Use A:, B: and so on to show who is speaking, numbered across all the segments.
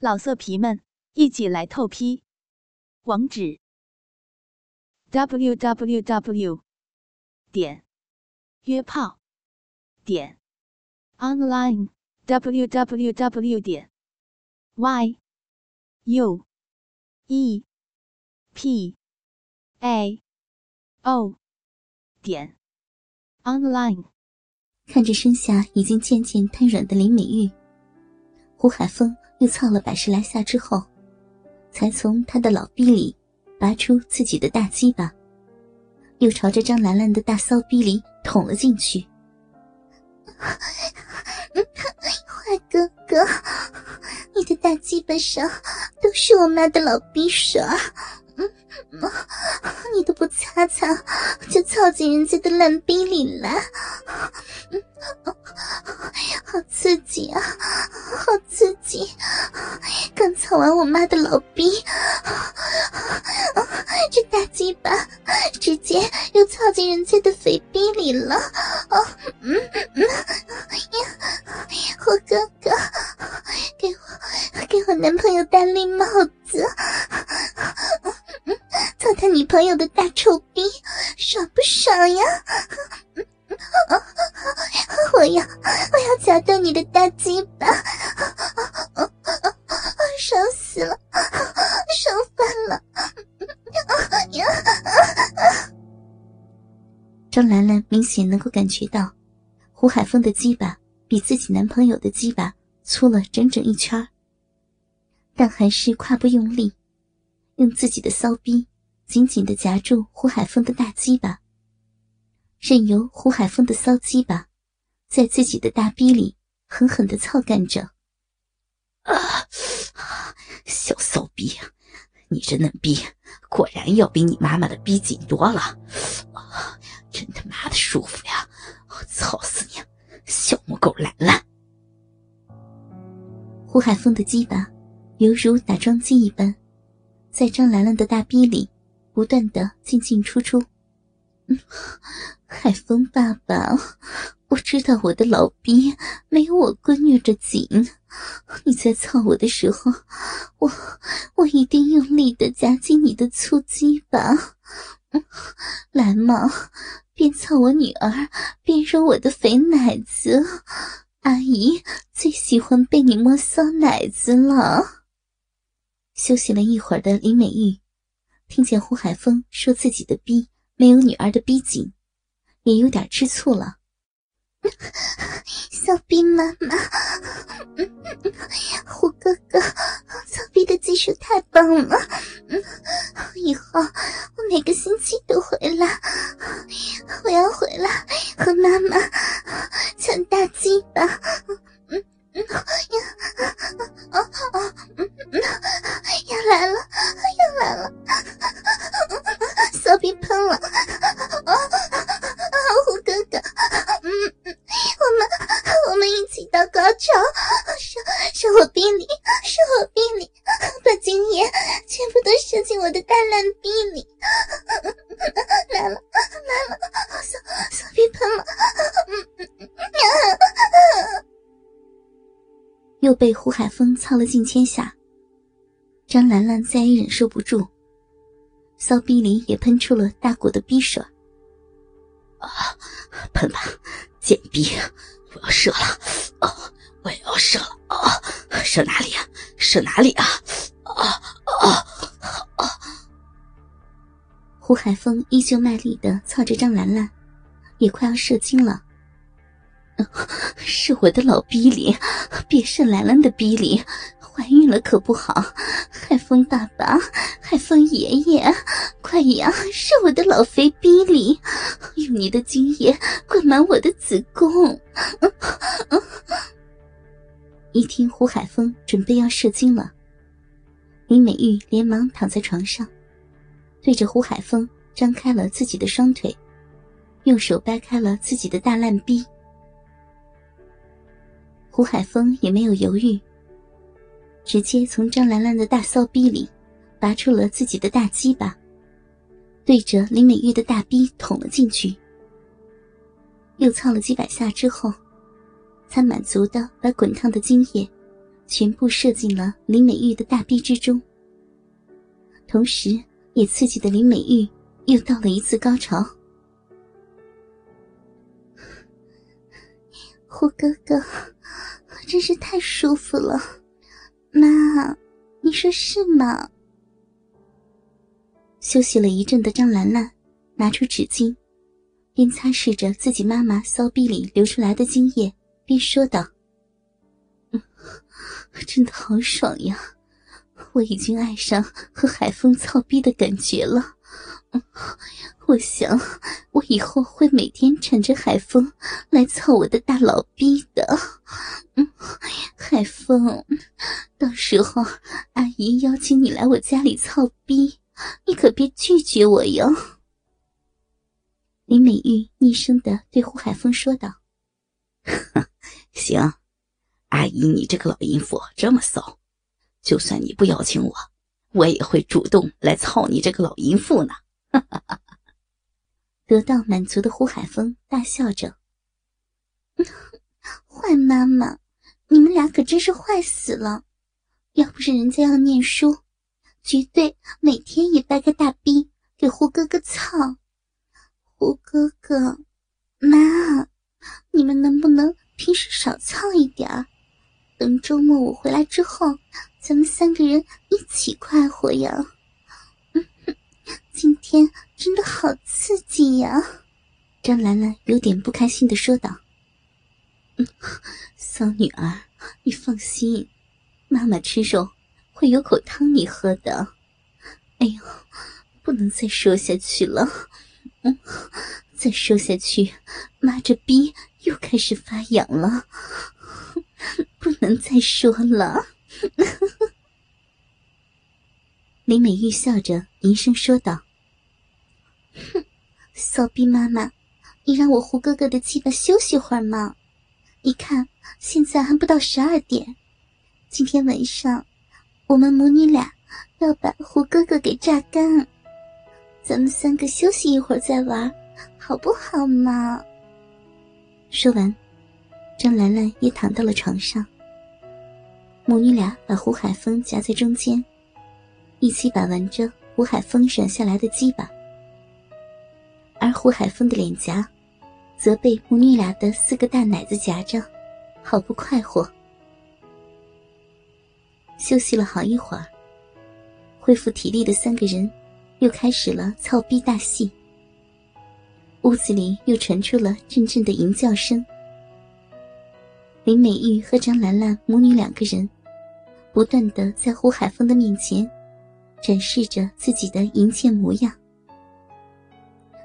A: 老色皮们，一起来透批！网址：w w w 点约炮点 online w w w 点 y u e p a o 点 online。
B: 看着身下已经渐渐瘫软的林美玉，胡海峰。又操了百十来下之后，才从他的老逼里拔出自己的大鸡巴，又朝着张兰兰的大骚逼里捅了进去。
C: 坏哥哥，你的大鸡巴上都是我妈的老逼手你都不擦擦，就操进人家的烂逼里来。好刺激啊！好刺激！刚操完我妈的老逼，这大鸡巴直接又操进人家的肥逼里了。哦，嗯嗯呀，我哥哥，给我给我男朋友戴绿帽子，操他女朋友的大臭逼，爽不爽呀？我要，我要夹断你的大鸡巴，爽死了，爽翻了！
B: 张兰兰明显能够感觉到，胡海峰的鸡巴比自己男朋友的鸡巴粗了整整一圈，但还是胯不用力，用自己的骚逼紧紧的夹住胡海峰的大鸡巴。任由胡海峰的骚鸡巴在自己的大逼里狠狠的操干着。
D: 啊，小骚逼，你这嫩逼果然要比你妈妈的逼紧多了，真他妈的舒服呀！我操死你，小母狗兰兰！
B: 胡海峰的鸡巴犹如打桩机一般，在张兰兰的大逼里不断的进进出出。海风爸爸，我知道我的老逼没有我闺女的紧。你在操我的时候，我我一定用力的夹紧你的粗鸡巴。来嘛，边操我女儿，边揉我的肥奶子。阿姨最喜欢被你摸骚奶子了。休息了一会儿的李美玉，听见胡海峰说自己的逼没有女儿的逼紧。也有点吃醋了，
C: 小逼妈妈，胡哥哥，小逼的技术太棒了，以后我每个星期都回来，我要回来和妈妈抢大鸡巴，射进我的大烂逼里，来了来了，小小逼喷了，
B: 又被胡海峰操了近千下，张兰兰再也忍受不住，骚逼里也喷出了大股的逼水。
D: 啊，喷吧，贱逼！我要射了，我要射了，射哪里啊？射哪里啊？啊啊啊！
B: 胡海峰依旧卖力的操着张兰兰，也快要射精了。是我的老逼里，别射兰兰的逼里。怀孕了可不好，海风爸爸，海风爷爷，快呀！是我的老肥逼里，用你的精液灌满我的子宫。一听胡海峰准备要射精了，林美玉连忙躺在床上，对着胡海峰张开了自己的双腿，用手掰开了自己的大烂逼。胡海峰也没有犹豫。直接从张兰兰的大骚逼里拔出了自己的大鸡巴，对着林美玉的大逼捅了进去。又操了几百下之后，才满足的把滚烫的精液全部射进了林美玉的大逼之中，同时也刺激的林美玉又到了一次高潮。
C: 胡哥哥，真是太舒服了，妈，你说是吗？
B: 休息了一阵的张兰兰拿出纸巾，边擦拭着自己妈妈骚逼里流出来的精液，边说道：“真的好爽呀！我已经爱上和海风操逼的感觉了。”我想，我以后会每天缠着海风来操我的大老逼的。海风，到时候阿姨邀请你来我家里操逼，你可别拒绝我哟。林美玉昵声的对胡海峰说道：“
D: 行，阿姨，你这个老淫妇这么骚，就算你不邀请我，我也会主动来操你这个老淫妇呢。”哈哈哈！
B: 得到满足的胡海峰大笑着：“
C: 坏妈妈，你们俩可真是坏死了！要不是人家要念书，绝对每天也掰个大逼给胡哥哥操。胡哥哥，妈，你们能不能平时少操一点儿等周末我回来之后，咱们三个人一起快活呀！”今天真的好刺激呀！
B: 张兰兰有点不开心的说道：“嗯骚女儿，你放心，妈妈吃肉会有口汤你喝的。哎呦，不能再说下去了，嗯，再说下去，妈这逼又开始发痒了，不能再说了。”林美玉笑着吟声说道。
C: 哼，骚逼妈妈，你让我胡哥哥的鸡巴休息会儿嘛？你看现在还不到十二点，今天晚上我们母女俩要把胡哥哥给榨干，咱们三个休息一会儿再玩，好不好嘛？
B: 说完，张兰兰也躺到了床上，母女俩把胡海峰夹在中间，一起把玩着胡海峰软下来的鸡巴。而胡海峰的脸颊，则被母女俩的四个大奶子夹着，好不快活。休息了好一会儿，恢复体力的三个人，又开始了操逼大戏。屋子里又传出了阵阵的淫叫声。林美玉和张兰兰母女两个人，不断的在胡海峰的面前，展示着自己的淫贱模样。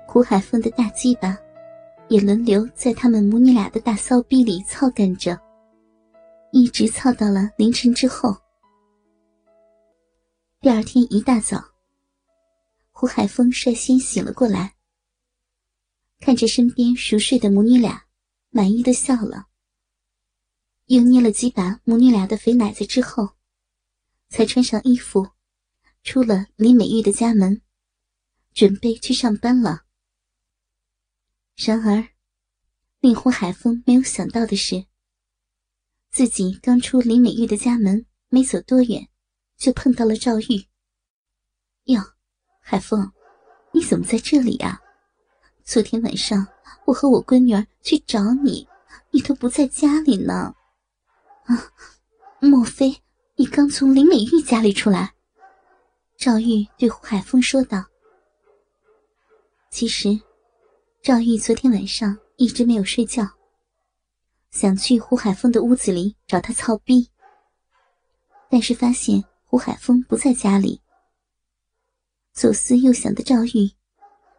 B: 胡海峰的大鸡巴，也轮流在他们母女俩的大骚逼里操干着，一直操到了凌晨之后。第二天一大早，胡海峰率先醒了过来，看着身边熟睡的母女俩，满意的笑了，又捏了几把母女俩的肥奶子之后，才穿上衣服，出了李美玉的家门，准备去上班了。然而，令胡海峰没有想到的是，自己刚出李美玉的家门，没走多远，就碰到了赵玉。哟，海峰，你怎么在这里呀？昨天晚上我和我闺女儿去找你，你都不在家里呢。啊，莫非你刚从林美玉家里出来？赵玉对胡海峰说道。其实。赵玉昨天晚上一直没有睡觉，想去胡海峰的屋子里找他操逼，但是发现胡海峰不在家里。左思右想的赵玉，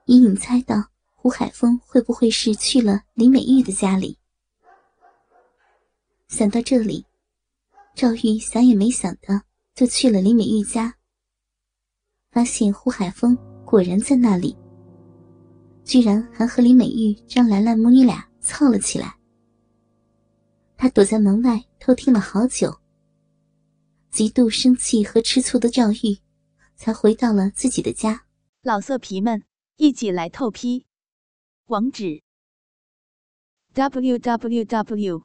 B: 隐隐猜到胡海峰会不会是去了林美玉的家里。想到这里，赵玉想也没想的就去了李美玉家，发现胡海峰果然在那里。居然还和李美玉、张兰兰母女俩操了起来。他躲在门外偷听了好久。极度生气和吃醋的赵玉，才回到了自己的家。
A: 老色皮们，一起来透批！网址：w w w.